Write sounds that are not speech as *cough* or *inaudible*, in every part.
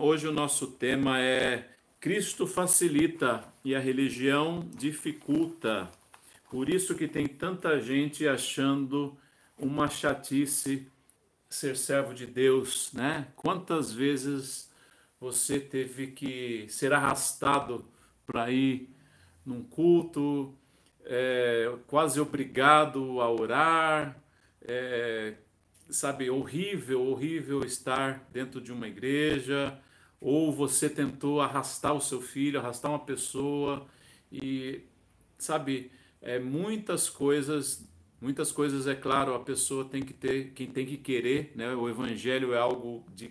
hoje o nosso tema é Cristo facilita e a religião dificulta. Por isso que tem tanta gente achando uma chatice ser servo de Deus, né? Quantas vezes você teve que ser arrastado para ir num culto, é, quase obrigado a orar, é, sabe, horrível, horrível estar dentro de uma igreja, ou você tentou arrastar o seu filho, arrastar uma pessoa e, sabe, é, muitas coisas, muitas coisas, é claro, a pessoa tem que ter, quem tem que querer, né? O evangelho é algo de,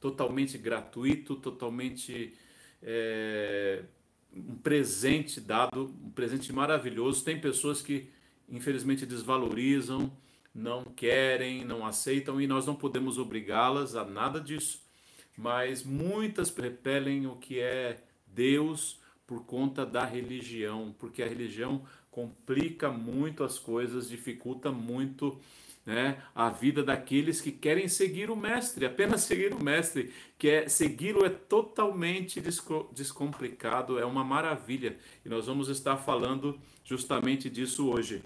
totalmente gratuito, totalmente é, um presente dado, um presente maravilhoso. Tem pessoas que infelizmente desvalorizam, não querem, não aceitam e nós não podemos obrigá-las a nada disso. Mas muitas repelem o que é Deus por conta da religião, porque a religião complica muito as coisas, dificulta muito né, a vida daqueles que querem seguir o mestre, apenas seguir o mestre, que é segui-lo é totalmente descomplicado, é uma maravilha. E nós vamos estar falando justamente disso hoje.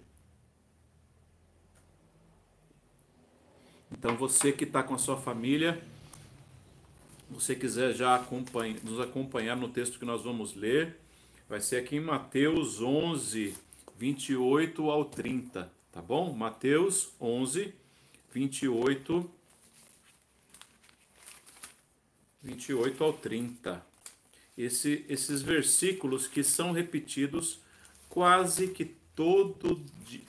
Então você que está com a sua família, você quiser já acompanha, nos acompanhar no texto que nós vamos ler, vai ser aqui em Mateus 11, 28 ao 30, tá bom? Mateus 11, 28, 28 ao 30. Esse, esses versículos que são repetidos quase que todo,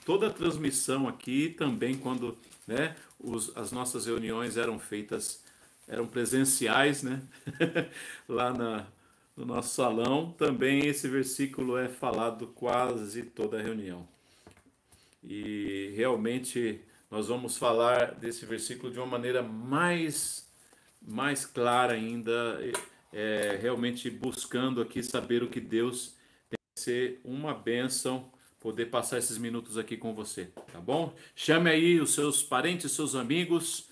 toda a transmissão aqui, também quando né, os, as nossas reuniões eram feitas, eram presenciais, né? *laughs* Lá na, no nosso salão, também esse versículo é falado quase toda a reunião. E realmente nós vamos falar desse versículo de uma maneira mais, mais clara ainda, é, realmente buscando aqui saber o que Deus tem que ser uma bênção poder passar esses minutos aqui com você, tá bom? Chame aí os seus parentes, seus amigos,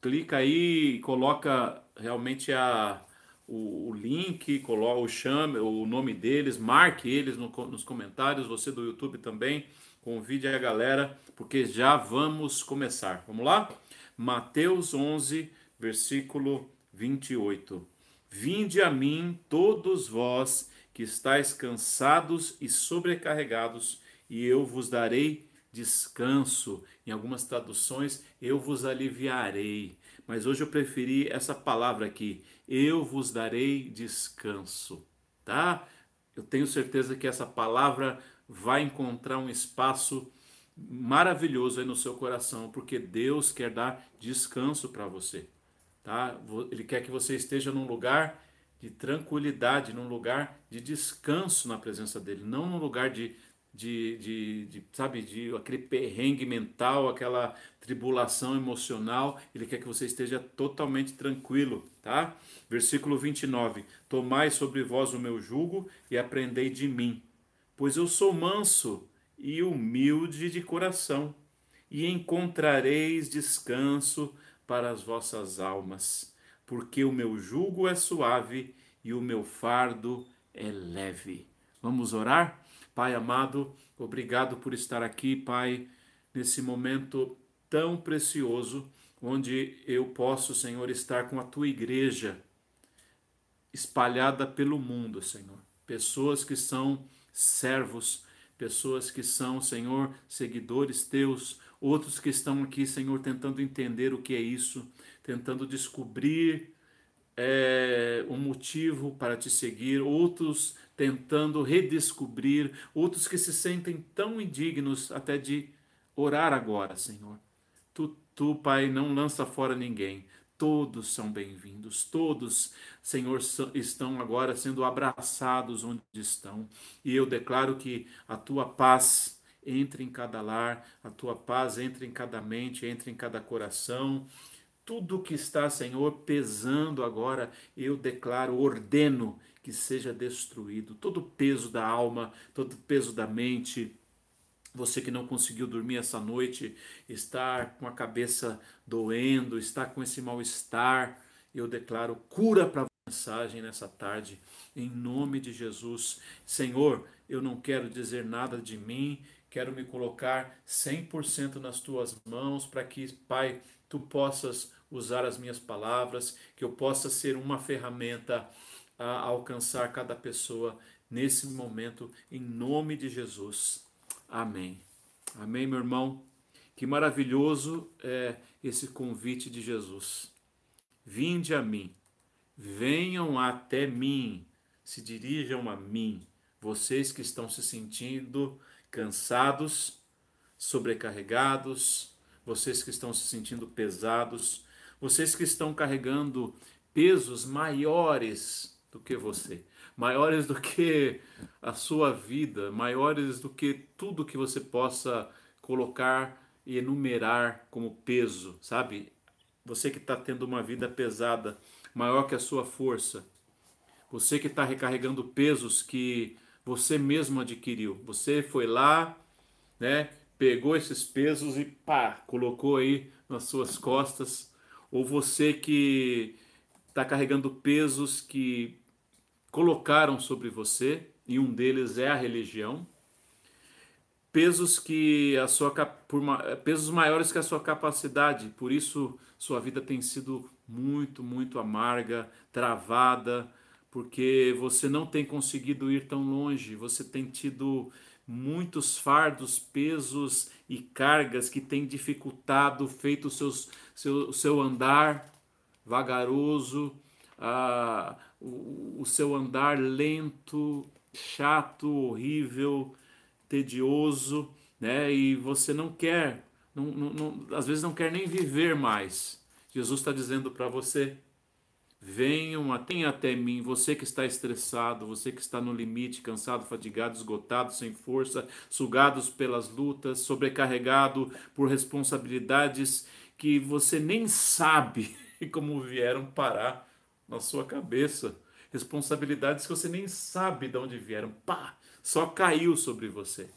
clica aí coloca realmente a, o, o link, coloca o chame, o nome deles, marque eles no, nos comentários, você do YouTube também, convide a galera, porque já vamos começar. Vamos lá? Mateus 11, versículo 28. Vinde a mim todos vós que estáis cansados e sobrecarregados, e eu vos darei descanso. Em algumas traduções, eu vos aliviarei. Mas hoje eu preferi essa palavra aqui, eu vos darei descanso, tá? Eu tenho certeza que essa palavra vai encontrar um espaço maravilhoso aí no seu coração, porque Deus quer dar descanso para você, tá? Ele quer que você esteja num lugar de tranquilidade, num lugar de descanso na presença dele, não num lugar de, de, de, de, sabe, de aquele perrengue mental, aquela tribulação emocional. Ele quer que você esteja totalmente tranquilo, tá? Versículo 29. Tomai sobre vós o meu jugo e aprendei de mim, pois eu sou manso e humilde de coração, e encontrareis descanso para as vossas almas porque o meu jugo é suave e o meu fardo é leve. Vamos orar? Pai amado, obrigado por estar aqui, Pai, nesse momento tão precioso, onde eu posso, Senhor, estar com a tua igreja espalhada pelo mundo, Senhor. Pessoas que são servos, pessoas que são, Senhor, seguidores teus, outros que estão aqui, Senhor, tentando entender o que é isso, tentando descobrir é, um motivo para te seguir, outros tentando redescobrir, outros que se sentem tão indignos até de orar agora, Senhor. Tu, tu Pai, não lança fora ninguém. Todos são bem-vindos, todos, Senhor, estão agora sendo abraçados onde estão. E eu declaro que a tua paz entre em cada lar, a tua paz entre em cada mente, entre em cada coração, tudo que está, Senhor, pesando agora, eu declaro, ordeno que seja destruído. Todo o peso da alma, todo o peso da mente. Você que não conseguiu dormir essa noite, está com a cabeça doendo, está com esse mal-estar. Eu declaro cura para a mensagem nessa tarde, em nome de Jesus. Senhor, eu não quero dizer nada de mim, quero me colocar 100% nas tuas mãos para que, Pai, tu possas usar as minhas palavras, que eu possa ser uma ferramenta a alcançar cada pessoa nesse momento, em nome de Jesus. Amém. Amém, meu irmão. Que maravilhoso é esse convite de Jesus. Vinde a mim, venham até mim, se dirijam a mim, vocês que estão se sentindo cansados, sobrecarregados, vocês que estão se sentindo pesados, vocês que estão carregando pesos maiores do que você, maiores do que a sua vida, maiores do que tudo que você possa colocar e enumerar como peso, sabe? Você que está tendo uma vida pesada, maior que a sua força, você que está recarregando pesos que você mesmo adquiriu, você foi lá, né? Pegou esses pesos e pá, colocou aí nas suas costas, ou você que está carregando pesos que colocaram sobre você, e um deles é a religião, pesos que a sua por, pesos maiores que a sua capacidade, por isso sua vida tem sido muito, muito amarga, travada, porque você não tem conseguido ir tão longe, você tem tido muitos fardos, pesos e cargas que têm dificultado, feito o seus, seu, seu andar vagaroso, ah, o, seu andar lento, chato, horrível, tedioso, né? E você não quer, não, não, não, às vezes não quer nem viver mais. Jesus está dizendo para você: venham até, até mim, você que está estressado, você que está no limite, cansado, fatigado, esgotado, sem força, sugados pelas lutas, sobrecarregado por responsabilidades que você nem sabe *laughs* como vieram parar na sua cabeça. Responsabilidades que você nem sabe de onde vieram. Pá! só caiu sobre você.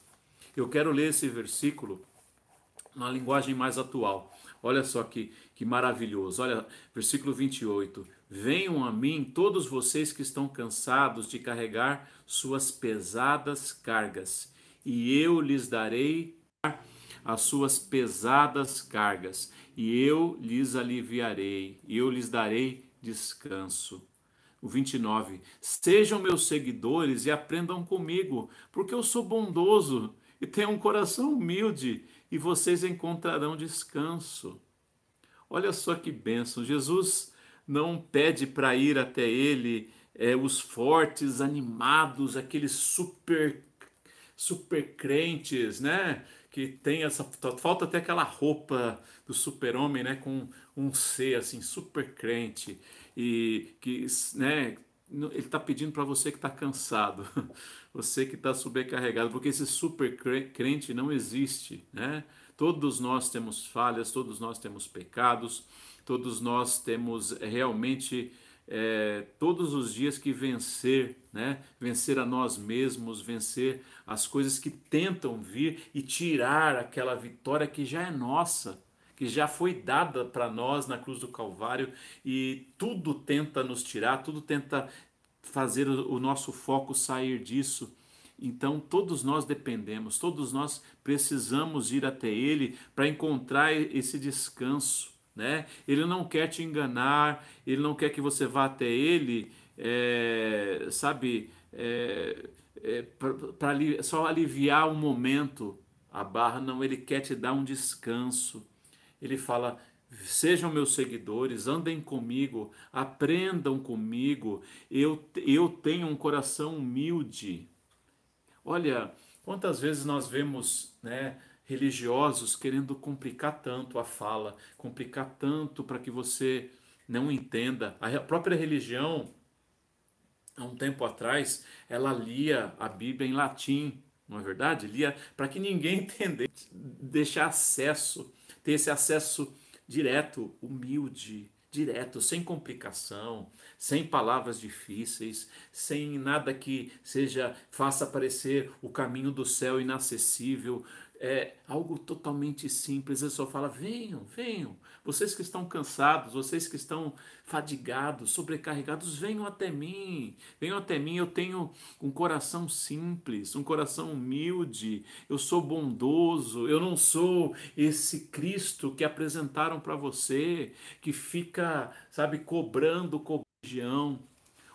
Eu quero ler esse versículo na linguagem mais atual. Olha só que, que maravilhoso. Olha, versículo 28. Venham a mim todos vocês que estão cansados de carregar suas pesadas cargas, e eu lhes darei as suas pesadas cargas, e eu lhes aliviarei, e eu lhes darei descanso o 29. Sejam meus seguidores e aprendam comigo, porque eu sou bondoso e tenho um coração humilde, e vocês encontrarão descanso. Olha só que bênção! Jesus não pede para ir até ele é, os fortes, animados, aqueles super, super crentes, né? Que tem essa. Falta até aquela roupa do super-homem, né? Com um C, assim, super crente e que né, ele está pedindo para você que está cansado, *laughs* você que está sobrecarregado, porque esse super crente não existe, né? Todos nós temos falhas, todos nós temos pecados, todos nós temos realmente é, todos os dias que vencer, né? Vencer a nós mesmos, vencer as coisas que tentam vir e tirar aquela vitória que já é nossa que já foi dada para nós na cruz do Calvário e tudo tenta nos tirar, tudo tenta fazer o nosso foco sair disso. Então, todos nós dependemos, todos nós precisamos ir até Ele para encontrar esse descanso. Né? Ele não quer te enganar, ele não quer que você vá até Ele, é, sabe, é, é, para só aliviar um momento a barra, não, ele quer te dar um descanso ele fala: sejam meus seguidores, andem comigo, aprendam comigo, eu, eu tenho um coração humilde. Olha, quantas vezes nós vemos né, religiosos querendo complicar tanto a fala, complicar tanto para que você não entenda. A própria religião, há um tempo atrás, ela lia a Bíblia em latim, não é verdade? Lia para que ninguém *laughs* entendesse, deixar acesso ter esse acesso direto, humilde, direto, sem complicação, sem palavras difíceis, sem nada que seja faça parecer o caminho do céu inacessível. É algo totalmente simples. Ele só fala: venham, venham. Vocês que estão cansados, vocês que estão fadigados, sobrecarregados, venham até mim. Venham até mim. Eu tenho um coração simples, um coração humilde. Eu sou bondoso. Eu não sou esse Cristo que apresentaram para você, que fica, sabe, cobrando, cobrando.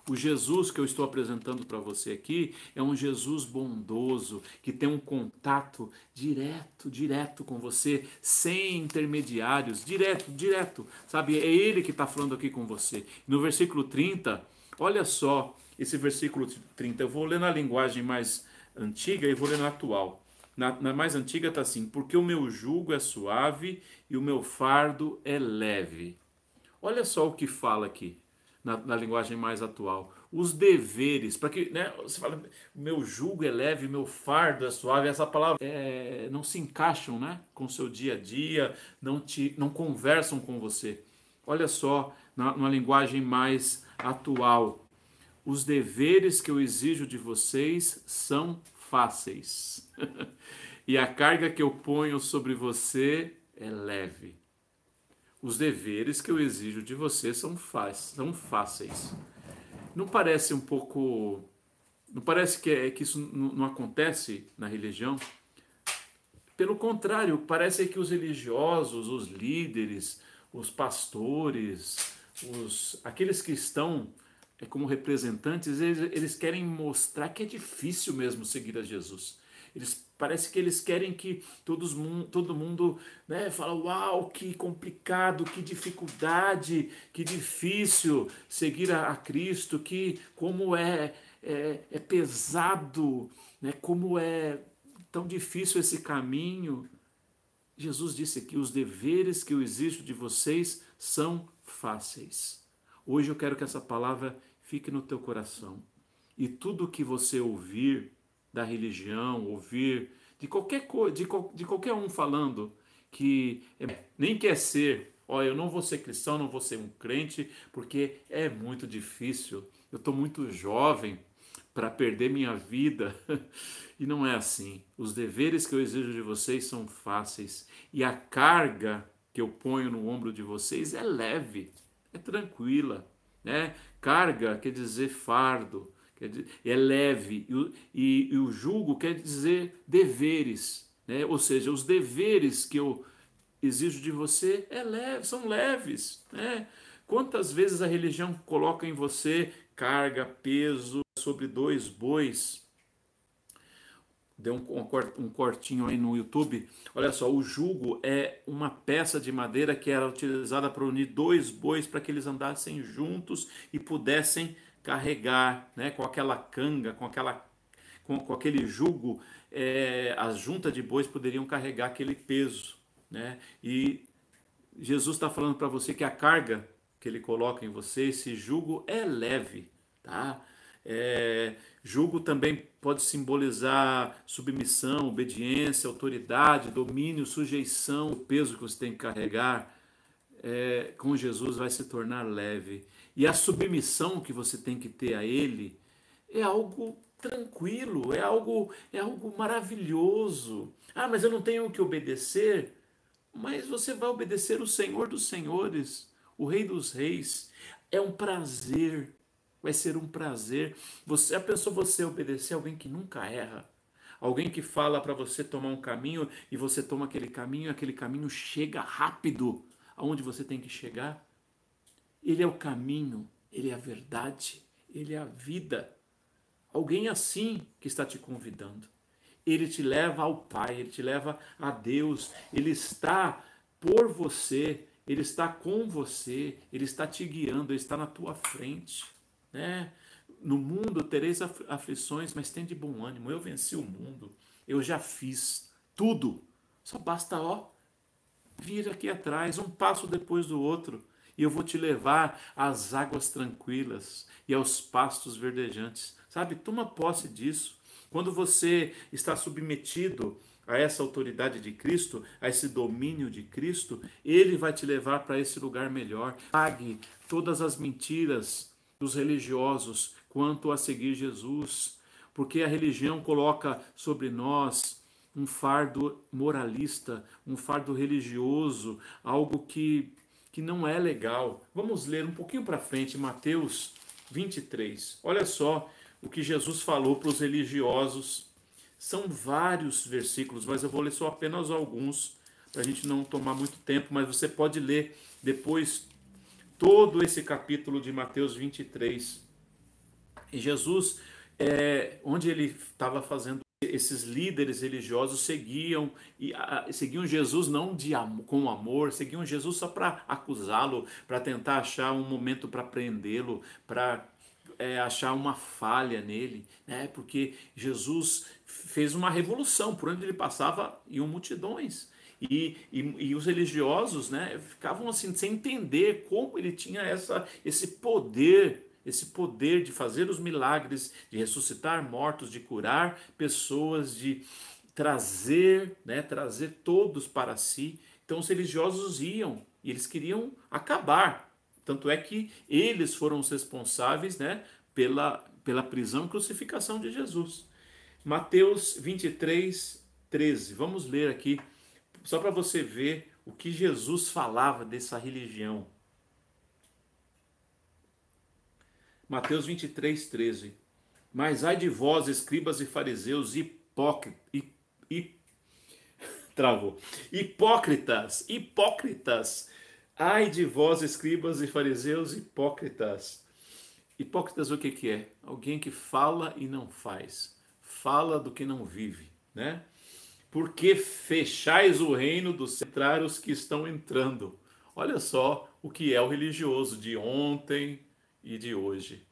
O Jesus que eu estou apresentando para você aqui é um Jesus bondoso, que tem um contato direto, direto com você, sem intermediários, direto, direto, sabe? É Ele que está falando aqui com você. No versículo 30, olha só esse versículo 30, eu vou ler na linguagem mais antiga e vou ler na atual. Na, na mais antiga está assim: Porque o meu jugo é suave e o meu fardo é leve. Olha só o que fala aqui na, na linguagem mais atual. Os deveres, para que né, você fala, meu jugo é leve, meu fardo é suave, essa palavra é, não se encaixam né, com o seu dia a dia, não, te, não conversam com você. Olha só, na, numa linguagem mais atual, os deveres que eu exijo de vocês são fáceis. *laughs* e a carga que eu ponho sobre você é leve. Os deveres que eu exijo de você são, são fáceis. Não parece um pouco. Não parece que, é, que isso não, acontece na religião? Pelo contrário, parece que os religiosos, os líderes, os pastores, os, aqueles que estão é, como representantes, eles, eles querem mostrar que é difícil mesmo seguir a Jesus. Eles parece que eles querem que todos, todo mundo né, fala, uau, que complicado, que dificuldade, que difícil seguir a, a Cristo, que como é, é, é pesado, né, como é tão difícil esse caminho. Jesus disse que os deveres que eu exijo de vocês são fáceis. Hoje eu quero que essa palavra fique no teu coração. E tudo que você ouvir da religião, ouvir de qualquer coisa, de, de qualquer um falando que é, nem quer ser, ó, eu não vou ser cristão, não vou ser um crente, porque é muito difícil. Eu estou muito jovem para perder minha vida. *laughs* e não é assim. Os deveres que eu exijo de vocês são fáceis e a carga que eu ponho no ombro de vocês é leve, é tranquila, né? Carga quer dizer fardo, quer dizer, é leve, e, e, e o julgo quer dizer deveres, né? ou seja, os deveres que eu exijo de você é leve, são leves. Né? Quantas vezes a religião coloca em você carga, peso sobre dois bois? Deu um, um cortinho aí no YouTube. Olha só, o jugo é uma peça de madeira que era utilizada para unir dois bois para que eles andassem juntos e pudessem carregar, né, com aquela canga, com, aquela, com, com aquele jugo, é, as juntas de bois poderiam carregar aquele peso. Né? E Jesus está falando para você que a carga que ele coloca em você, esse jugo é leve. Tá? É, jugo também pode simbolizar submissão, obediência, autoridade, domínio, sujeição, o peso que você tem que carregar. É, com Jesus vai se tornar leve. E a submissão que você tem que ter a Ele é algo tranquilo, é algo, é algo maravilhoso. Ah, mas eu não tenho que obedecer. Mas você vai obedecer o Senhor dos Senhores, o Rei dos Reis. É um prazer, vai ser um prazer. Você, a pessoa você obedecer alguém que nunca erra, alguém que fala para você tomar um caminho e você toma aquele caminho, aquele caminho chega rápido aonde você tem que chegar. Ele é o caminho, ele é a verdade, ele é a vida. Alguém assim que está te convidando. Ele te leva ao Pai, ele te leva a Deus, ele está por você, ele está com você, ele está te guiando, ele está na tua frente. Né? No mundo tereis aflições, mas tem de bom ânimo. Eu venci o mundo, eu já fiz tudo. Só basta, ó, vir aqui atrás, um passo depois do outro e eu vou te levar às águas tranquilas e aos pastos verdejantes. Sabe, toma posse disso. Quando você está submetido a essa autoridade de Cristo, a esse domínio de Cristo, ele vai te levar para esse lugar melhor. Pague todas as mentiras dos religiosos quanto a seguir Jesus, porque a religião coloca sobre nós um fardo moralista, um fardo religioso, algo que, que não é legal. Vamos ler um pouquinho para frente, Mateus 23. Olha só o que Jesus falou para os religiosos. São vários versículos, mas eu vou ler só apenas alguns, para a gente não tomar muito tempo, mas você pode ler depois todo esse capítulo de Mateus 23. E Jesus, é, onde ele estava fazendo esses líderes religiosos seguiam e a, seguiam Jesus não de com amor, seguiam Jesus só para acusá-lo, para tentar achar um momento para prendê-lo, para é, achar uma falha nele, né? Porque Jesus fez uma revolução por onde ele passava iam multidões. E, e, e, os religiosos né, ficavam assim sem entender como ele tinha essa, esse poder, esse poder de fazer os milagres, de ressuscitar mortos, de curar pessoas, de trazer, né, trazer todos para si. Então os religiosos iam e eles queriam acabar. Tanto é que eles foram os responsáveis né, pela, pela prisão e crucificação de Jesus. Mateus 23, 13. Vamos ler aqui só para você ver o que Jesus falava dessa religião. Mateus 23, 13. Mas ai de vós, escribas e fariseus, hipócritas. Hip, *laughs* travou. Hipócritas, hipócritas. Ai de vós, escribas e fariseus, hipócritas. Hipócritas o que, que é? Alguém que fala e não faz. Fala do que não vive, né? porque fechais o reino dos centrários que estão entrando. Olha só o que é o religioso de ontem e de hoje.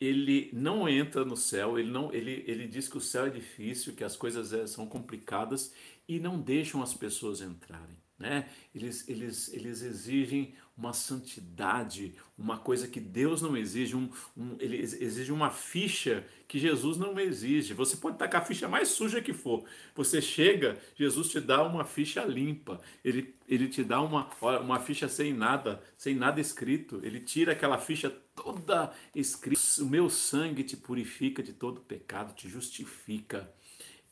Ele não entra no céu, ele, não, ele, ele diz que o céu é difícil, que as coisas é, são complicadas e não deixam as pessoas entrarem. Né? Eles, eles, eles exigem uma santidade, uma coisa que Deus não exige, um, um, ele exige uma ficha que Jesus não exige. Você pode estar com a ficha mais suja que for. Você chega, Jesus te dá uma ficha limpa. Ele, ele te dá uma, uma ficha sem nada, sem nada escrito. Ele tira aquela ficha toda escrita. O meu sangue te purifica de todo pecado, te justifica.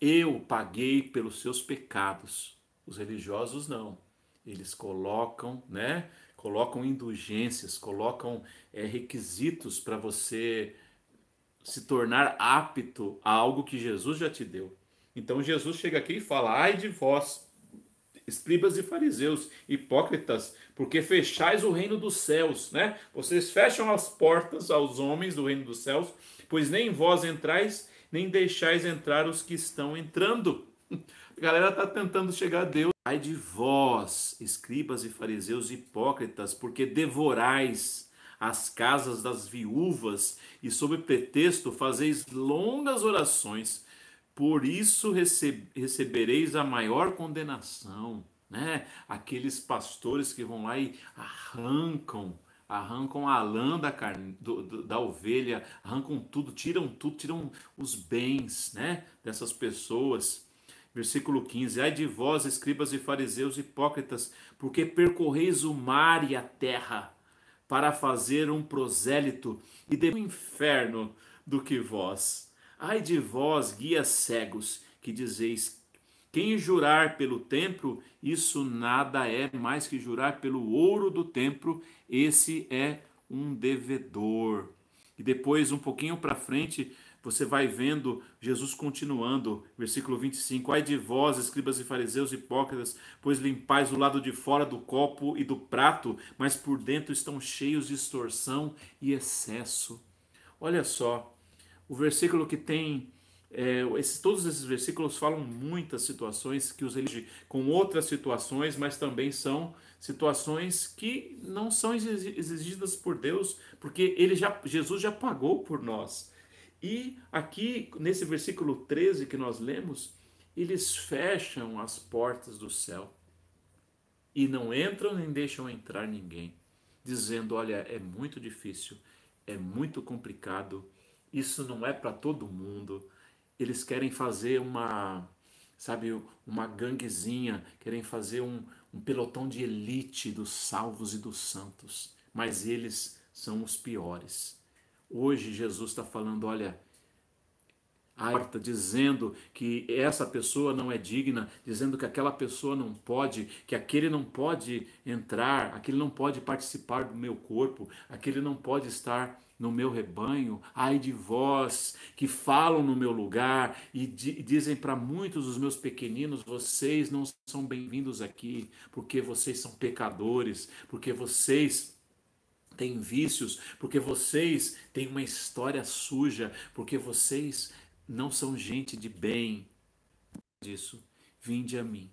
Eu paguei pelos seus pecados. Os religiosos não. Eles colocam, né? Colocam indulgências, colocam é, requisitos para você se tornar apto a algo que Jesus já te deu. Então Jesus chega aqui e fala: Ai de vós, escribas e fariseus, hipócritas, porque fechais o reino dos céus, né? Vocês fecham as portas aos homens do reino dos céus, pois nem vós entrais, nem deixais entrar os que estão entrando. *laughs* A galera está tentando chegar a Deus. Ai de vós, escribas e fariseus hipócritas, porque devorais as casas das viúvas e, sob pretexto, fazeis longas orações. Por isso recebereis a maior condenação. Né? Aqueles pastores que vão lá e arrancam arrancam a lã da, carne, do, do, da ovelha, arrancam tudo, tiram tudo, tiram os bens né, dessas pessoas. Versículo 15: Ai de vós, escribas e fariseus hipócritas, porque percorreis o mar e a terra para fazer um prosélito e de um inferno do que vós. Ai de vós, guias cegos, que dizeis: quem jurar pelo templo, isso nada é mais que jurar pelo ouro do templo, esse é um devedor. E depois, um pouquinho para frente, você vai vendo Jesus continuando, versículo 25: Ai de vós, escribas e fariseus hipócritas, pois limpais o lado de fora do copo e do prato, mas por dentro estão cheios de extorsão e excesso. Olha só, o versículo que tem. É, esses, todos esses versículos falam muitas situações que os elegem com outras situações, mas também são situações que não são exigidas por Deus, porque ele já, Jesus já pagou por nós. E aqui, nesse versículo 13 que nós lemos, eles fecham as portas do céu e não entram nem deixam entrar ninguém, dizendo: Olha, é muito difícil, é muito complicado, isso não é para todo mundo. Eles querem fazer uma, sabe, uma ganguezinha, querem fazer um, um pelotão de elite dos salvos e dos santos, mas eles são os piores. Hoje Jesus está falando: olha, porta dizendo que essa pessoa não é digna, dizendo que aquela pessoa não pode, que aquele não pode entrar, aquele não pode participar do meu corpo, aquele não pode estar no meu rebanho, ai de vós que falam no meu lugar e, di dizem para muitos dos meus pequeninos: vocês não são bem-vindos aqui, porque vocês são pecadores, porque vocês têm vícios, porque vocês têm uma história suja, porque vocês não são gente de bem. Disso, vinde a mim,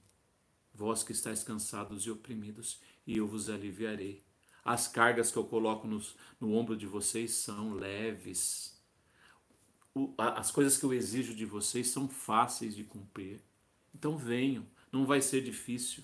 vós que estáis cansados e oprimidos, e eu vos aliviarei. As cargas que eu coloco nos, no ombro de vocês são leves. O, as coisas que eu exijo de vocês são fáceis de cumprir. Então venham, não vai ser difícil.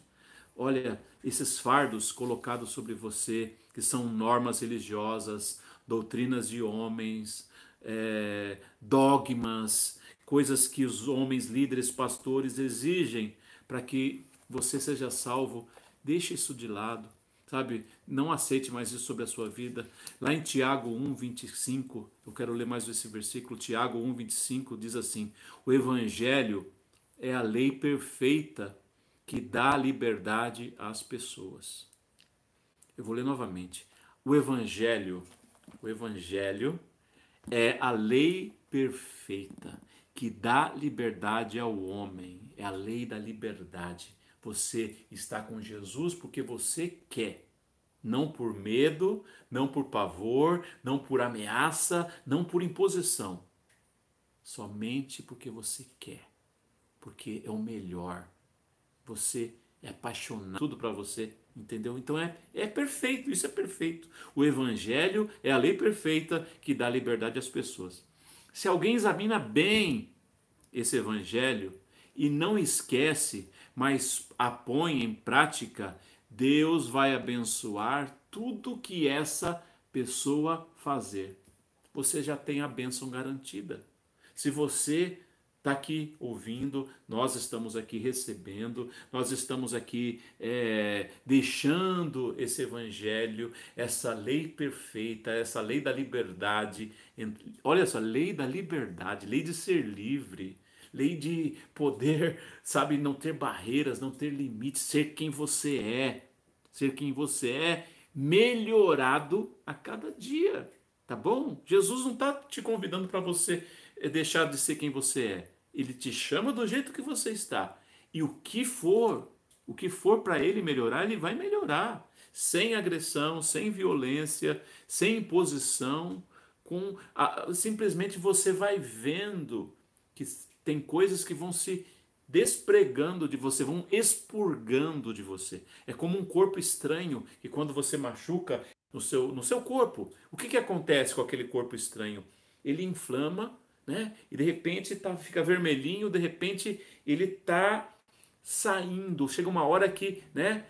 Olha, esses fardos colocados sobre você, que são normas religiosas, doutrinas de homens, é, dogmas, coisas que os homens, líderes, pastores exigem para que você seja salvo, deixe isso de lado sabe? Não aceite mais isso sobre a sua vida. Lá em Tiago 1, 25, eu quero ler mais esse versículo. Tiago 1, 25 diz assim: O Evangelho é a lei perfeita que dá liberdade às pessoas. Eu vou ler novamente. O Evangelho, o Evangelho é a lei perfeita que dá liberdade ao homem. É a lei da liberdade. Você está com Jesus porque você quer. Não por medo, não por pavor, não por ameaça, não por imposição. Somente porque você quer. Porque é o melhor. Você é apaixonado. Tudo para você, entendeu? Então é, é perfeito, isso é perfeito. O Evangelho é a lei perfeita que dá liberdade às pessoas. Se alguém examina bem esse Evangelho e não esquece mas a põe em prática, Deus vai abençoar tudo que essa pessoa fazer. Você já tem a bênção garantida. Se você está aqui ouvindo, nós estamos aqui recebendo, nós estamos aqui é, deixando esse evangelho, essa lei perfeita, essa lei da liberdade. Olha só, lei da liberdade, lei de ser livre lei de poder, sabe, não ter barreiras, não ter limites, ser quem você é, ser quem você é, melhorado a cada dia, tá bom? Jesus não está te convidando para você eh, deixar de ser quem você é. Ele te chama do jeito que você está. E o que for, o que for para ele melhorar, ele vai melhorar. Sem agressão, sem violência, sem imposição, com a, simplesmente você vai vendo que tem coisas que vão se despregando de você, vão expurgando de você. É como um corpo estranho que quando você machuca no seu, no seu corpo, o que, que acontece com aquele corpo estranho? Ele inflama, né? E de repente tá, fica vermelhinho, de repente ele tá saindo. Chega uma hora que, né?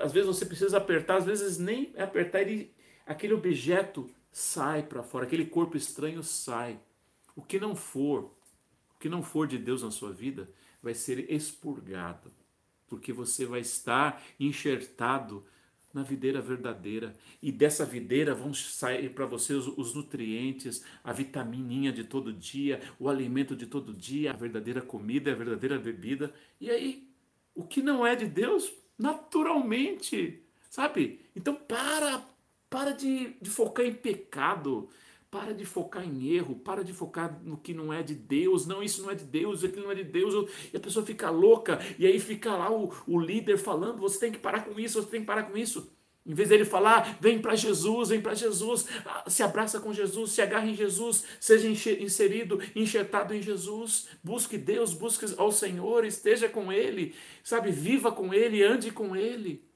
às vezes você precisa apertar, às vezes nem apertar, ele, aquele objeto sai para fora, aquele corpo estranho sai. O que não for que não for de Deus na sua vida vai ser expurgado, porque você vai estar enxertado na videira verdadeira. E dessa videira vão sair para você os, os, nutrientes, a vitamininha de todo dia, o alimento de todo dia, a verdadeira comida, a verdadeira bebida. E aí, o que não é de Deus, naturalmente, sabe? Então para, para de, de focar em pecado. Para de focar em erro, para de focar no que não é de Deus. Não, isso não é de Deus, aquilo não é de Deus. E a pessoa fica louca, e aí fica lá o, o líder falando: você tem que parar com isso, você tem que parar com isso. Em vez dele falar, vem para Jesus, vem para Jesus, se abraça com Jesus, se agarre em Jesus, seja inserido, enxertado em Jesus, busque Deus, busque ao Senhor, esteja com Ele, sabe, viva com Ele, ande com Ele.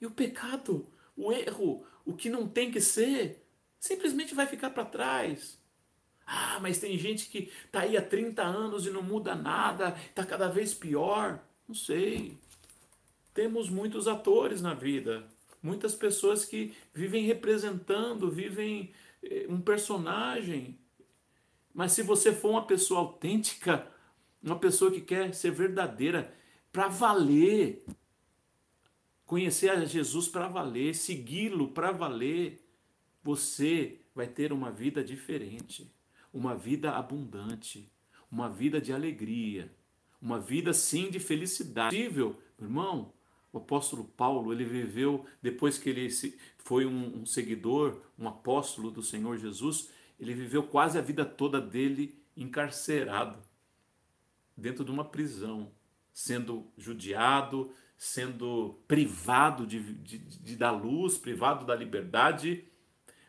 E o pecado, o erro, o que não tem que ser, simplesmente vai ficar para trás. Ah, mas tem gente que está aí há 30 anos e não muda nada, está cada vez pior. Não sei. Temos muitos atores na vida, muitas pessoas que vivem representando, vivem eh, um personagem. Mas se você for uma pessoa autêntica, uma pessoa que quer ser verdadeira, para valer, conhecer a Jesus para valer, segui-lo para valer, você vai ter uma vida diferente. uma vida abundante, uma vida de alegria, uma vida sim de felicidade. Possível, irmão, o apóstolo Paulo, ele viveu, depois que ele foi um, um seguidor, um apóstolo do Senhor Jesus, ele viveu quase a vida toda dele encarcerado, dentro de uma prisão, sendo judiado, sendo privado de, de, de, da luz, privado da liberdade,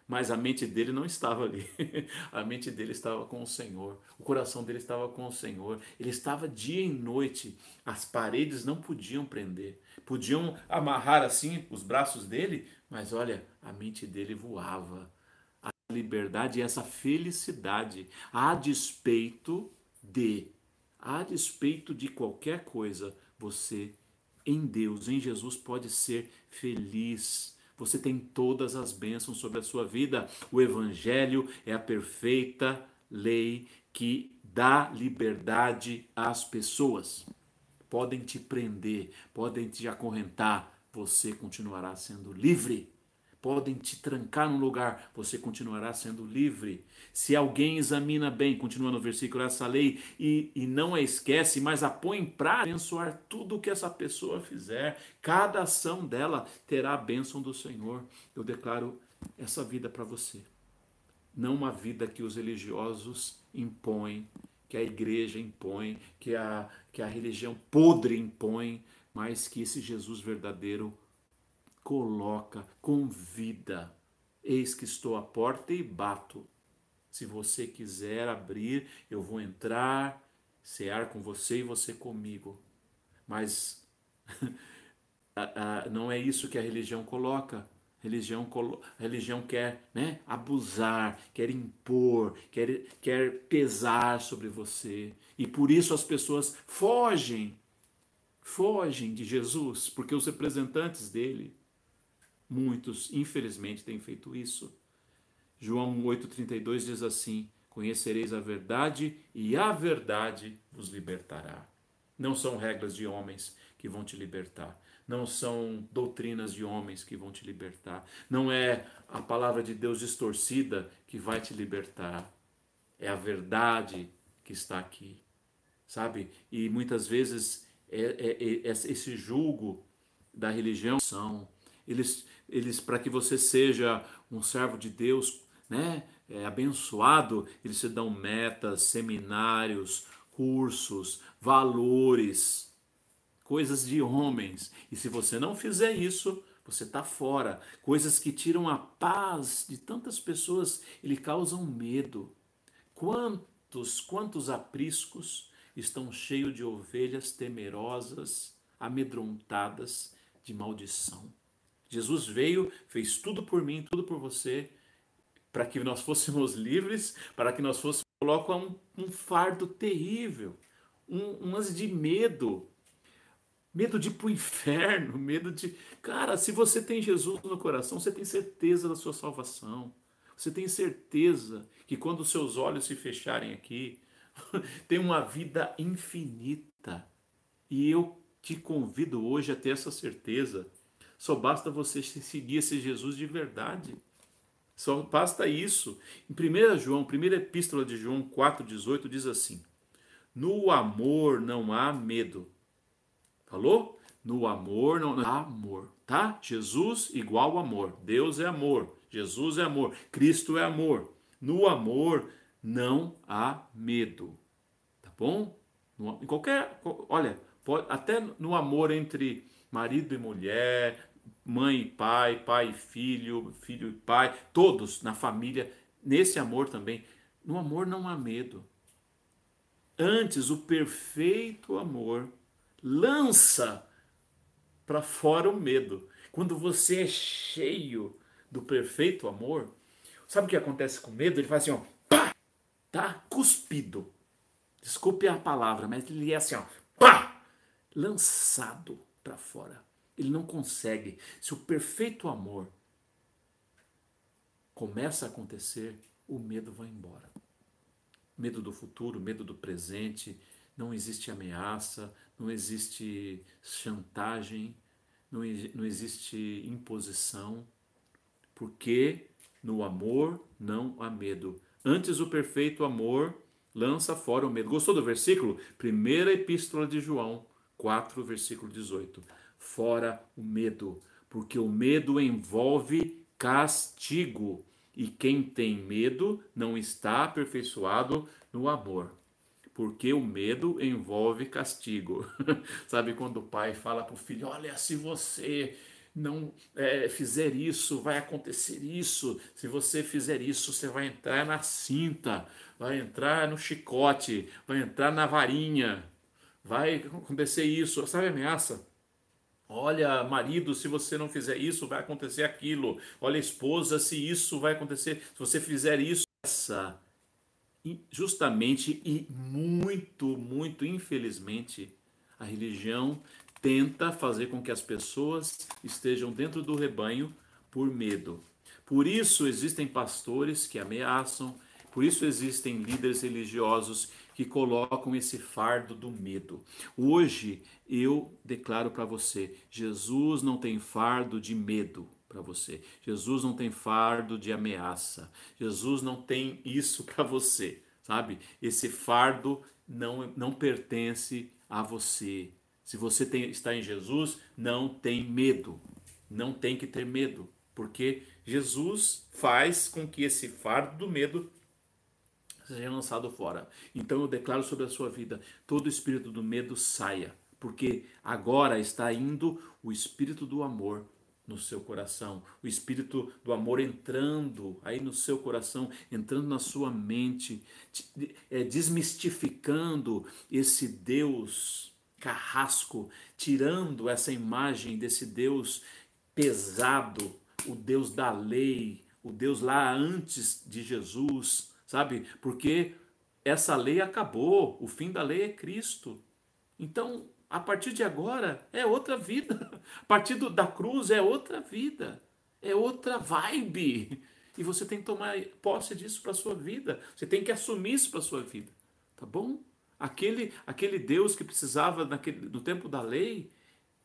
mas a mente dele não estava ali. *laughs* a mente dele estava com o Senhor, o coração dele estava com o Senhor. Ele estava dia e noite, as paredes não podiam prender, podiam amarrar assim os braços dele, mas olha, a mente dele voava. A liberdade e essa felicidade, a despeito de, a despeito de qualquer coisa, você em Deus, em Jesus, pode ser feliz. Você tem todas as bênçãos sobre a sua vida. O Evangelho é a perfeita lei que dá liberdade às pessoas. Podem te prender, podem te acorrentar, você continuará sendo livre podem te trancar num lugar, você continuará sendo livre. Se alguém examina bem, continua no versículo essa lei, e, e não a esquece, mas a põe em prática, abençoar tudo que essa pessoa fizer, cada ação dela terá a bênção do Senhor. Eu declaro essa vida para você. Não uma vida que os religiosos impõem, que a igreja impõe, que a, que a religião podre impõe, mas que esse Jesus verdadeiro coloca, convida. Eis que estou à porta e bato. Se você quiser abrir, eu vou entrar, cear com você e você comigo. Mas *laughs* não é isso que a religião coloca. A religião, a religião quer né, abusar, quer impor, quer, quer pesar sobre você. E por isso as pessoas fogem, fogem de Jesus, porque os representantes dele Muitos, infelizmente, têm feito isso. João 8,32 diz assim: Conhecereis a verdade e a verdade vos libertará. Não são regras de homens que vão te libertar. Não são doutrinas de homens que vão te libertar. Não é a palavra de Deus distorcida que vai te libertar. É a verdade que está aqui. Sabe? E muitas vezes é, é, é esse julgo da religião são eles, eles para que você seja um servo de Deus, né, é, abençoado, eles te dão metas, seminários, cursos, valores, coisas de homens. E se você não fizer isso, você está fora. Coisas que tiram a paz de tantas pessoas, ele causam medo. Quantos, quantos apriscos estão cheios de ovelhas temerosas, amedrontadas de maldição? Jesus veio, fez tudo por mim, tudo por você, para que nós fôssemos *laughs* livres, para que nós fôssemos coloca um, um fardo terrível, um, um de medo, medo de ir para o inferno, *laughs* medo de. Cara, se você tem Jesus no coração, você tem certeza da sua salvação. Você tem certeza que quando os seus olhos se fecharem aqui, *laughs* tem uma vida infinita. E eu te convido hoje a ter essa certeza só basta você seguir esse Jesus de verdade. Só basta isso. Em 1 João, primeira epístola de João 4,18 diz assim: No amor não há medo. Falou? No amor não há amor, tá? Jesus igual amor. Deus é amor. Jesus é amor. Cristo é amor. No amor não há medo. Tá bom? em qualquer, olha, pode, até no amor entre marido e mulher, mãe e pai, pai e filho, filho e pai, todos na família, nesse amor também. No amor não há medo. Antes, o perfeito amor lança para fora o medo. Quando você é cheio do perfeito amor, sabe o que acontece com medo? Ele faz assim, ó, pá, tá cuspido. Desculpe a palavra, mas ele é assim, ó, pá, lançado para fora. Ele não consegue. Se o perfeito amor começa a acontecer, o medo vai embora. Medo do futuro, medo do presente, não existe ameaça, não existe chantagem, não, não existe imposição, porque no amor não há medo. Antes o perfeito amor lança fora o medo. Gostou do versículo? Primeira epístola de João 4, versículo 18. Fora o medo, porque o medo envolve castigo, e quem tem medo não está aperfeiçoado no amor. Porque o medo envolve castigo. *laughs* Sabe quando o pai fala para o filho: Olha, se você não é, fizer isso, vai acontecer isso. Se você fizer isso, você vai entrar na cinta, vai entrar no chicote, vai entrar na varinha, vai acontecer isso. Sabe ameaça? Olha, marido, se você não fizer isso, vai acontecer aquilo. Olha, esposa, se isso vai acontecer, se você fizer isso, essa. Justamente e muito, muito infelizmente, a religião tenta fazer com que as pessoas estejam dentro do rebanho por medo. Por isso existem pastores que ameaçam, por isso existem líderes religiosos que colocam esse fardo do medo. Hoje eu declaro para você: Jesus não tem fardo de medo para você. Jesus não tem fardo de ameaça. Jesus não tem isso para você, sabe? Esse fardo não, não pertence a você. Se você tem, está em Jesus, não tem medo. Não tem que ter medo, porque Jesus faz com que esse fardo do medo seja lançado fora. Então eu declaro sobre a sua vida: todo espírito do medo saia, porque agora está indo o espírito do amor no seu coração, o espírito do amor entrando aí no seu coração, entrando na sua mente, é, desmistificando esse Deus carrasco, tirando essa imagem desse Deus pesado, o Deus da lei, o Deus lá antes de Jesus, sabe? Porque essa lei acabou, o fim da lei é Cristo. Então, a partir de agora é outra vida. *laughs* A partir do, da cruz é outra vida. É outra vibe. E você tem que tomar posse disso para sua vida. Você tem que assumir isso para sua vida. Tá bom? Aquele, aquele Deus que precisava naquele, no tempo da lei,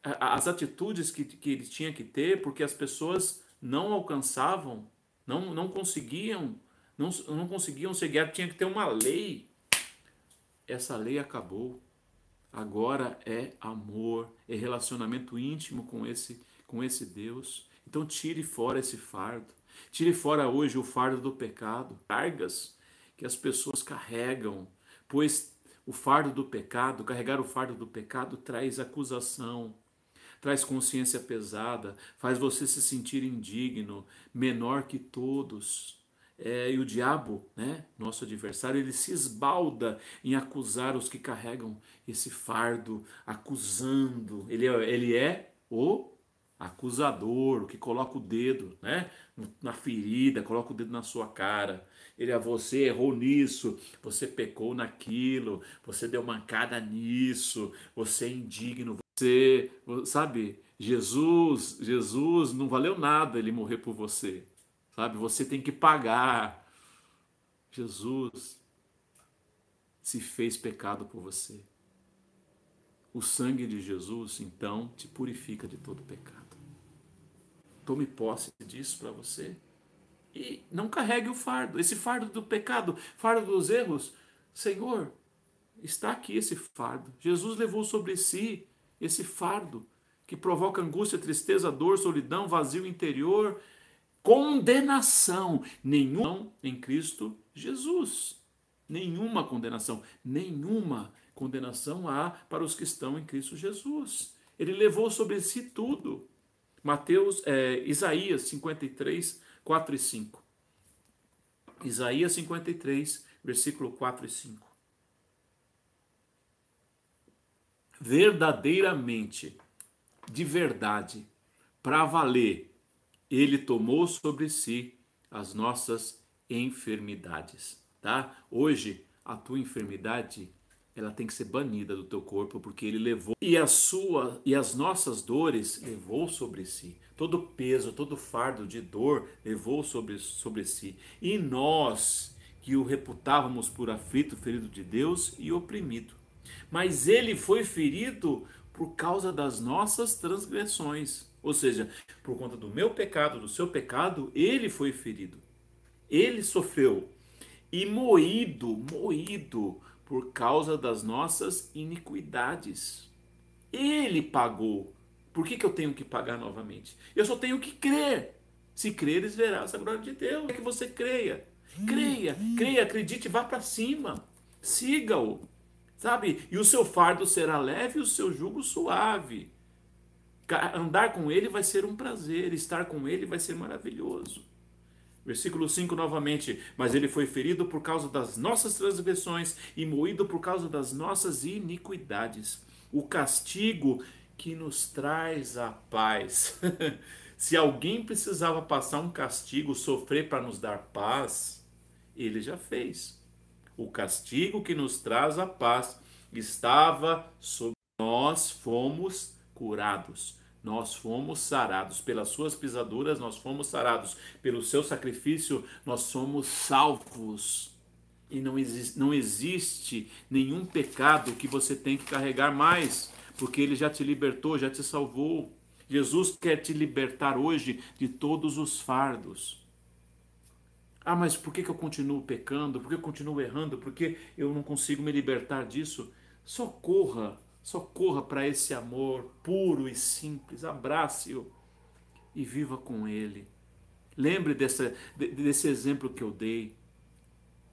as atitudes que, que ele tinha que ter, porque as pessoas não alcançavam, não, não conseguiam, não, não conseguiam ser guiados, tinha que ter uma lei. Essa lei acabou. Agora é amor, é relacionamento íntimo com esse, com esse Deus. Então tire fora esse fardo. Tire fora hoje o fardo do pecado, cargas que as pessoas carregam, pois o fardo do pecado, carregar o fardo do pecado traz acusação, traz consciência pesada, faz você se sentir indigno, menor que todos. É, e o diabo, né, nosso adversário, ele se esbalda em acusar os que carregam esse fardo, acusando. Ele é, ele é o acusador, o que coloca o dedo né, na ferida, coloca o dedo na sua cara. Ele é você errou nisso, você pecou naquilo, você deu mancada nisso, você é indigno, você, sabe? Jesus, Jesus não valeu nada ele morrer por você. Sabe? Você tem que pagar. Jesus se fez pecado por você. O sangue de Jesus, então, te purifica de todo pecado. Tome posse disso para você e não carregue o fardo, esse fardo do pecado, fardo dos erros. Senhor, está aqui esse fardo. Jesus levou sobre si esse fardo que provoca angústia, tristeza, dor, solidão, vazio interior, condenação. Nenhum em Cristo Jesus. Nenhuma condenação, nenhuma condenação há para os que estão em Cristo Jesus. Ele levou sobre si tudo. Mateus, é, Isaías 53, 4 e 5. Isaías 53, versículo 4 e 5. Verdadeiramente, de verdade, para valer, ele tomou sobre si as nossas enfermidades, tá? Hoje a tua enfermidade ela tem que ser banida do teu corpo porque ele levou e a sua e as nossas dores levou sobre si todo peso, todo fardo de dor levou sobre, sobre si. E nós, que o reputávamos por aflito, ferido de Deus e oprimido. Mas ele foi ferido por causa das nossas transgressões. Ou seja, por conta do meu pecado, do seu pecado, ele foi ferido. Ele sofreu. e moído, moído por causa das nossas iniquidades. Ele pagou. Por que, que eu tenho que pagar novamente? Eu só tenho que crer. Se creres, verás a glória de Deus. É que você creia. Creia, creia, acredite, vá para cima. Siga-o. Sabe? E o seu fardo será leve e o seu jugo suave. Andar com ele vai ser um prazer, estar com ele vai ser maravilhoso. Versículo 5 novamente. Mas ele foi ferido por causa das nossas transgressões e moído por causa das nossas iniquidades. O castigo que nos traz a paz. *laughs* Se alguém precisava passar um castigo, sofrer para nos dar paz, ele já fez. O castigo que nos traz a paz estava sobre nós, fomos curados. Nós fomos sarados pelas suas pisaduras, nós fomos sarados pelo seu sacrifício, nós somos salvos. E não existe, não existe nenhum pecado que você tem que carregar mais, porque ele já te libertou, já te salvou. Jesus quer te libertar hoje de todos os fardos. Ah, mas por que, que eu continuo pecando? Por que eu continuo errando? Por que eu não consigo me libertar disso? Socorra, socorra para esse amor puro e simples. Abrace-o e viva com ele. Lembre desse, desse exemplo que eu dei.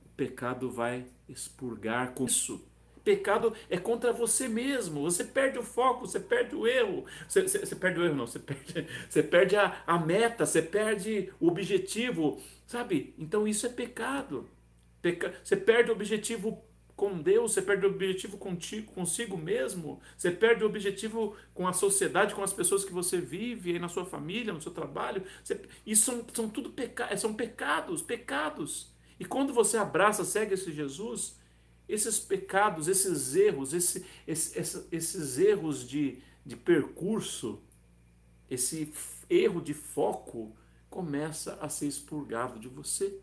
O pecado vai expurgar com isso. Pecado é contra você mesmo. Você perde o foco, você perde o erro. Você, você, você perde o erro, não. Você perde, *laughs* você perde a, a meta, você perde o objetivo. Sabe? Então isso é pecado. Peca... Você perde o objetivo com Deus, você perde o objetivo contigo, consigo mesmo, você perde o objetivo com a sociedade, com as pessoas que você vive, aí na sua família, no seu trabalho. Você... Isso são, são tudo peca... são pecados, pecados. E quando você abraça, segue esse Jesus, esses pecados, esses erros, esse, esse, esses erros de, de percurso, esse erro de foco, começa a ser expurgado de você.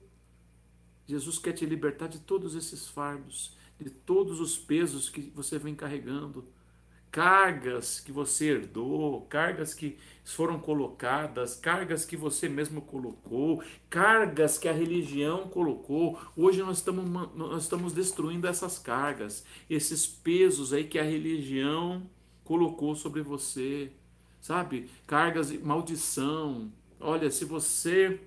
Jesus quer te libertar de todos esses fardos, de todos os pesos que você vem carregando, cargas que você herdou, cargas que foram colocadas, cargas que você mesmo colocou, cargas que a religião colocou. Hoje nós estamos, nós estamos destruindo essas cargas, esses pesos aí que a religião colocou sobre você, sabe? Cargas maldição, Olha, se você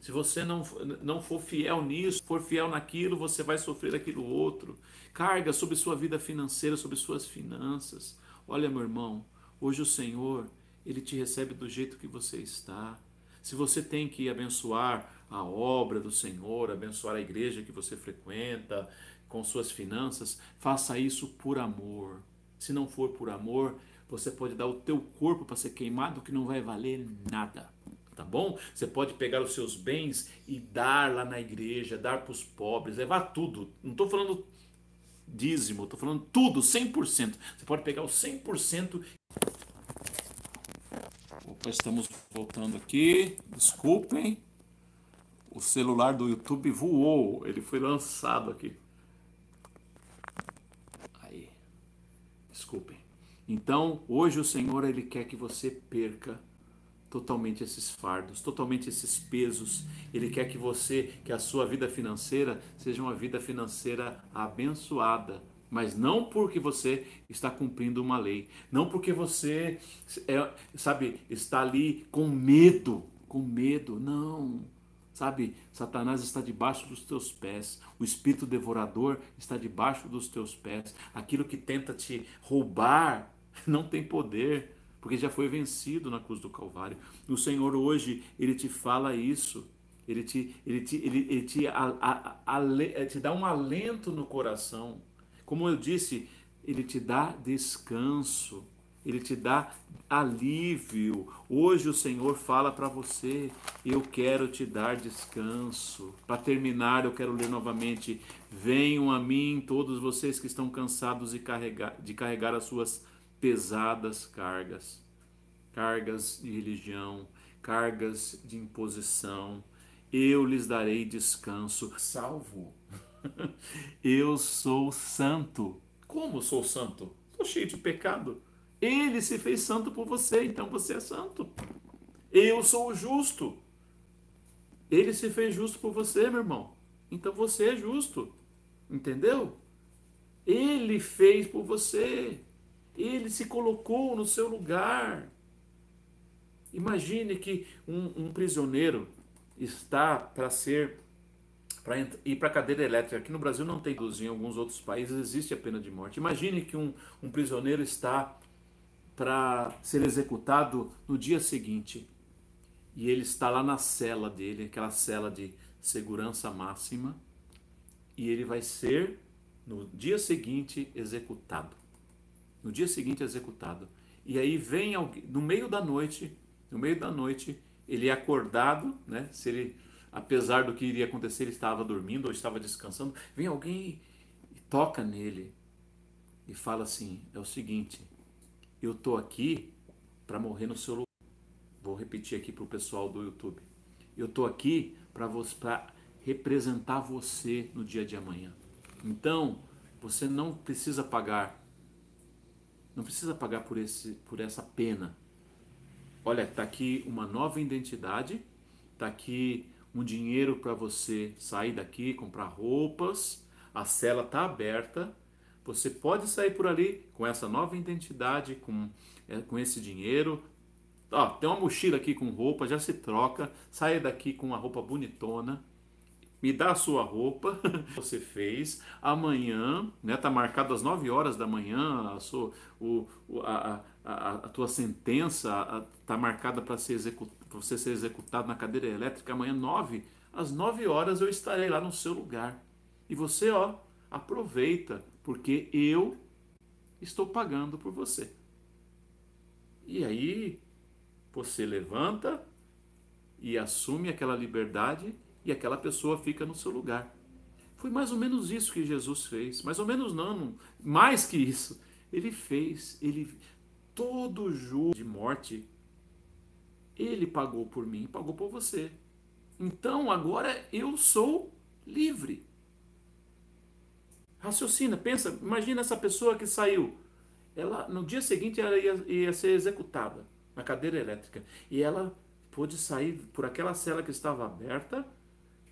se você não, não for fiel nisso, for fiel naquilo, você vai sofrer aquilo outro. Carga sobre sua vida financeira, sobre suas finanças. Olha, meu irmão, hoje o Senhor, ele te recebe do jeito que você está. Se você tem que abençoar a obra do Senhor, abençoar a igreja que você frequenta, com suas finanças, faça isso por amor. Se não for por amor, você pode dar o teu corpo para ser queimado que não vai valer nada. Tá bom? Você pode pegar os seus bens e dar lá na igreja, dar para os pobres, levar tudo. Não estou falando dízimo, estou falando tudo, 100%. Você pode pegar o 100%. Opa, estamos voltando aqui. Desculpem. O celular do YouTube voou. Ele foi lançado aqui. Aí. Desculpem. Então, hoje o Senhor ele quer que você perca totalmente esses fardos, totalmente esses pesos. Ele quer que você, que a sua vida financeira seja uma vida financeira abençoada, mas não porque você está cumprindo uma lei, não porque você é, sabe, está ali com medo, com medo, não. Sabe, Satanás está debaixo dos teus pés, o espírito devorador está debaixo dos teus pés. Aquilo que tenta te roubar *laughs* não tem poder, porque já foi vencido na cruz do Calvário. O Senhor hoje, Ele te fala isso, Ele te, ele te, ele, ele te, a, a, a, te dá um alento no coração. Como eu disse, Ele te dá descanso, Ele te dá alívio. Hoje o Senhor fala para você: Eu quero te dar descanso. Para terminar, eu quero ler novamente: Venham a mim, todos vocês que estão cansados de carregar, de carregar as suas pesadas cargas, cargas de religião, cargas de imposição. Eu lhes darei descanso. Salvo. *laughs* Eu sou santo. Como sou santo? Estou cheio de pecado. Ele se fez santo por você, então você é santo. Eu sou o justo. Ele se fez justo por você, meu irmão. Então você é justo. Entendeu? Ele fez por você. Ele se colocou no seu lugar. Imagine que um, um prisioneiro está para ser para ir para a cadeira elétrica. Aqui no Brasil não tem, em alguns outros países existe a pena de morte. Imagine que um, um prisioneiro está para ser executado no dia seguinte e ele está lá na cela dele, aquela cela de segurança máxima, e ele vai ser no dia seguinte executado. No dia seguinte executado. E aí vem alguém, no meio da noite, no meio da noite, ele é acordado, né? Se ele, apesar do que iria acontecer, ele estava dormindo ou estava descansando, vem alguém e toca nele e fala assim: é o seguinte, eu tô aqui para morrer no seu lugar. Vou repetir aqui para o pessoal do YouTube. Eu tô aqui para representar você no dia de amanhã. Então, você não precisa pagar, não precisa pagar por, esse, por essa pena. Olha, está aqui uma nova identidade, está aqui um dinheiro para você sair daqui, comprar roupas, a cela está aberta, você pode sair por ali com essa nova identidade, com, é, com esse dinheiro. Ó, tem uma mochila aqui com roupa, já se troca, sai daqui com uma roupa bonitona me dá a sua roupa, *laughs* você fez, amanhã, né, tá marcado às 9 horas da manhã, a, sua, o, a, a, a tua sentença está marcada para ser você ser executado na cadeira elétrica, amanhã 9, às 9 horas eu estarei lá no seu lugar. E você, ó, aproveita, porque eu estou pagando por você. E aí, você levanta e assume aquela liberdade e aquela pessoa fica no seu lugar. Foi mais ou menos isso que Jesus fez. Mais ou menos não, mais que isso. Ele fez, ele todo o de morte ele pagou por mim, pagou por você. Então agora eu sou livre. Raciocina, pensa, imagina essa pessoa que saiu. Ela no dia seguinte ela ia, ia ser executada na cadeira elétrica e ela pôde sair por aquela cela que estava aberta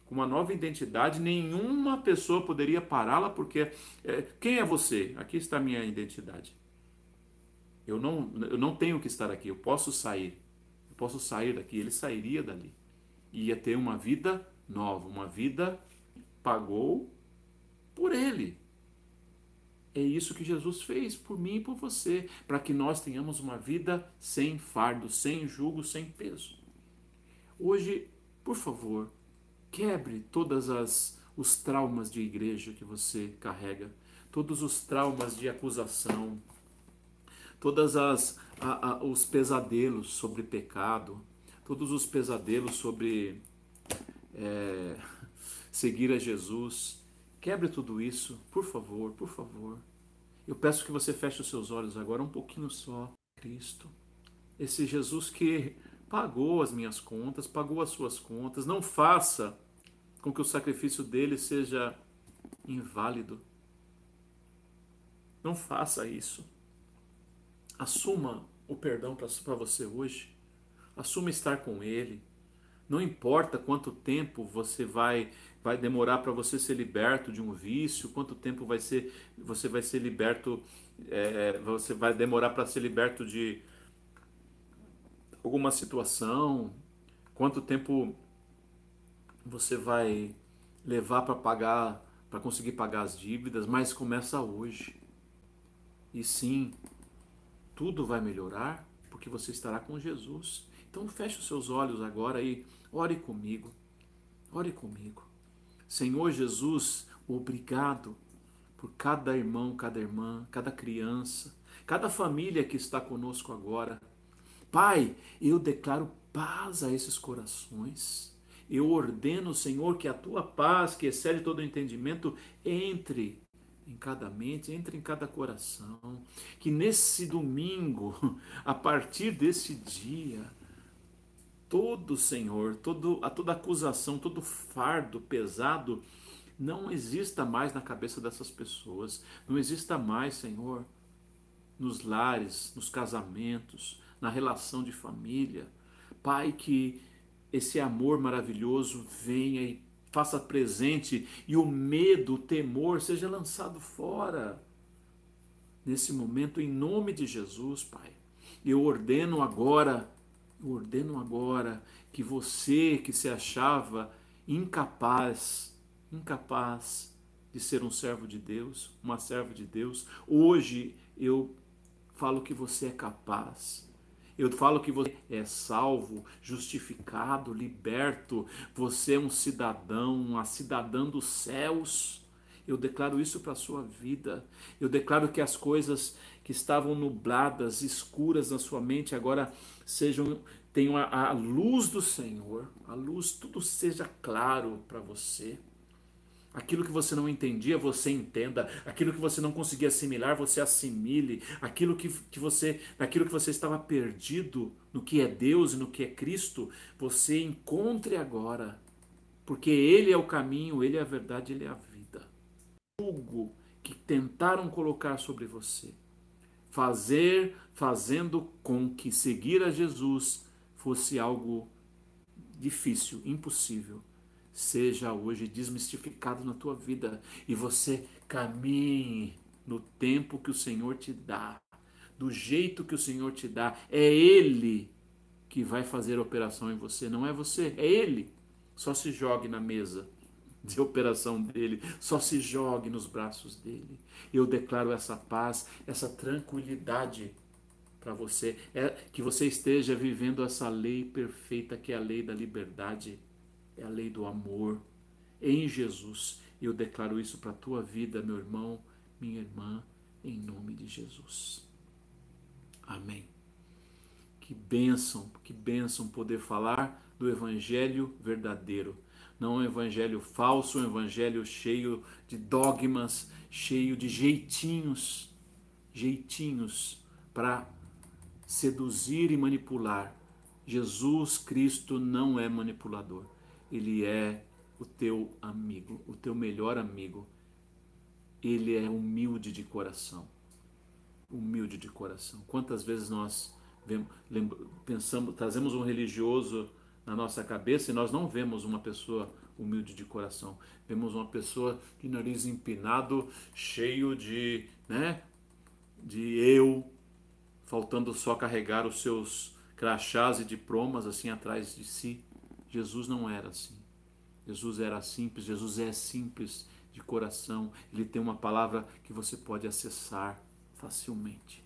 com uma nova identidade, nenhuma pessoa poderia pará-la, porque é, quem é você? Aqui está a minha identidade. Eu não, eu não tenho que estar aqui, eu posso sair. Eu posso sair daqui. Ele sairia dali. E ia ter uma vida nova, uma vida pagou por ele. É isso que Jesus fez por mim e por você, para que nós tenhamos uma vida sem fardo, sem jugo, sem peso. Hoje, por favor, Quebre todas as os traumas de igreja que você carrega, todos os traumas de acusação, todas as a, a, os pesadelos sobre pecado, todos os pesadelos sobre é, seguir a Jesus. Quebre tudo isso, por favor, por favor. Eu peço que você feche os seus olhos agora um pouquinho só. Cristo, esse Jesus que pagou as minhas contas, pagou as suas contas. Não faça com que o sacrifício dele seja inválido. Não faça isso. Assuma o perdão para você hoje. Assuma estar com ele. Não importa quanto tempo você vai vai demorar para você ser liberto de um vício, quanto tempo vai ser você vai ser liberto, é, você vai demorar para ser liberto de alguma situação, quanto tempo você vai levar para pagar, para conseguir pagar as dívidas, mas começa hoje. E sim, tudo vai melhorar porque você estará com Jesus. Então feche os seus olhos agora e ore comigo. Ore comigo. Senhor Jesus, obrigado por cada irmão, cada irmã, cada criança, cada família que está conosco agora. Pai, eu declaro paz a esses corações. Eu ordeno, Senhor, que a tua paz, que excede todo o entendimento, entre em cada mente, entre em cada coração. Que nesse domingo, *laughs* a partir desse dia, todo Senhor, todo, a toda acusação, todo fardo pesado, não exista mais na cabeça dessas pessoas. Não exista mais, Senhor, nos lares, nos casamentos, na relação de família. Pai, que esse amor maravilhoso venha e faça presente e o medo, o temor seja lançado fora. Nesse momento, em nome de Jesus, Pai, eu ordeno agora, eu ordeno agora que você que se achava incapaz, incapaz de ser um servo de Deus, uma serva de Deus, hoje eu falo que você é capaz eu falo que você é salvo, justificado, liberto. Você é um cidadão, uma cidadã dos céus. Eu declaro isso para a sua vida. Eu declaro que as coisas que estavam nubladas, escuras na sua mente, agora sejam tenham a, a luz do Senhor. A luz, tudo seja claro para você. Aquilo que você não entendia, você entenda. Aquilo que você não conseguia assimilar, você assimile. Aquilo que, que você, naquilo que você estava perdido, no que é Deus e no que é Cristo, você encontre agora. Porque Ele é o caminho, Ele é a verdade, Ele é a vida. Julgo que tentaram colocar sobre você. Fazer, fazendo com que seguir a Jesus fosse algo difícil, impossível seja hoje desmistificado na tua vida e você caminhe no tempo que o Senhor te dá, do jeito que o Senhor te dá. É Ele que vai fazer a operação em você, não é você, é Ele. Só se jogue na mesa de operação dele, só se jogue nos braços dele. Eu declaro essa paz, essa tranquilidade para você, é que você esteja vivendo essa lei perfeita que é a lei da liberdade é a lei do amor em Jesus. Eu declaro isso para a tua vida, meu irmão, minha irmã, em nome de Jesus. Amém. Que bênção, que bênção poder falar do evangelho verdadeiro. Não um evangelho falso, um evangelho cheio de dogmas, cheio de jeitinhos, jeitinhos para seduzir e manipular. Jesus Cristo não é manipulador ele é o teu amigo, o teu melhor amigo. Ele é humilde de coração. Humilde de coração. Quantas vezes nós vemos, pensamos, trazemos um religioso na nossa cabeça e nós não vemos uma pessoa humilde de coração. Vemos uma pessoa de nariz empinado, cheio de, né, de eu, faltando só carregar os seus crachás e diplomas assim atrás de si. Jesus não era assim. Jesus era simples, Jesus é simples de coração. Ele tem uma palavra que você pode acessar facilmente.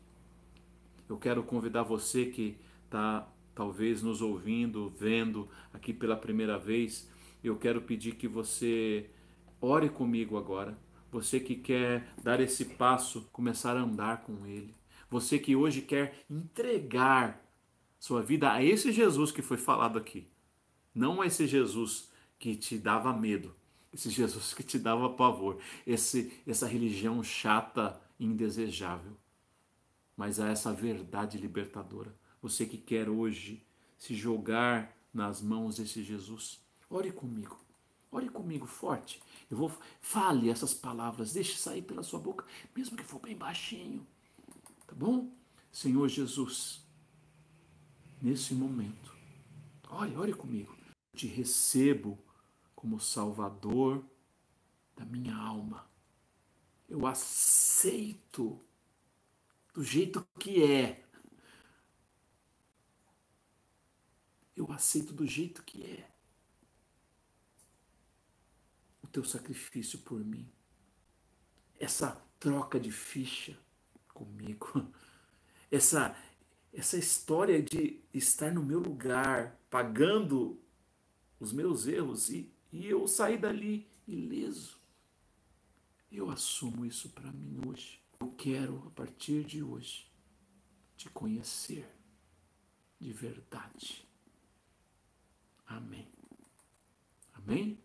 Eu quero convidar você que está talvez nos ouvindo, vendo aqui pela primeira vez. Eu quero pedir que você ore comigo agora. Você que quer dar esse passo, começar a andar com Ele. Você que hoje quer entregar sua vida a esse Jesus que foi falado aqui. Não esse Jesus que te dava medo, esse Jesus que te dava pavor, esse, essa religião chata e indesejável, mas a essa verdade libertadora. Você que quer hoje se jogar nas mãos desse Jesus, ore comigo. Ore comigo forte. Eu vou fale essas palavras, deixe sair pela sua boca, mesmo que for bem baixinho. Tá bom? Senhor Jesus, nesse momento, ore, ore comigo te recebo como Salvador da minha alma. Eu aceito do jeito que é. Eu aceito do jeito que é. O teu sacrifício por mim. Essa troca de ficha comigo. *laughs* Essa essa história de estar no meu lugar, pagando os meus erros e, e eu sair dali ileso. Eu assumo isso para mim hoje. Eu quero, a partir de hoje, te conhecer de verdade. Amém. Amém?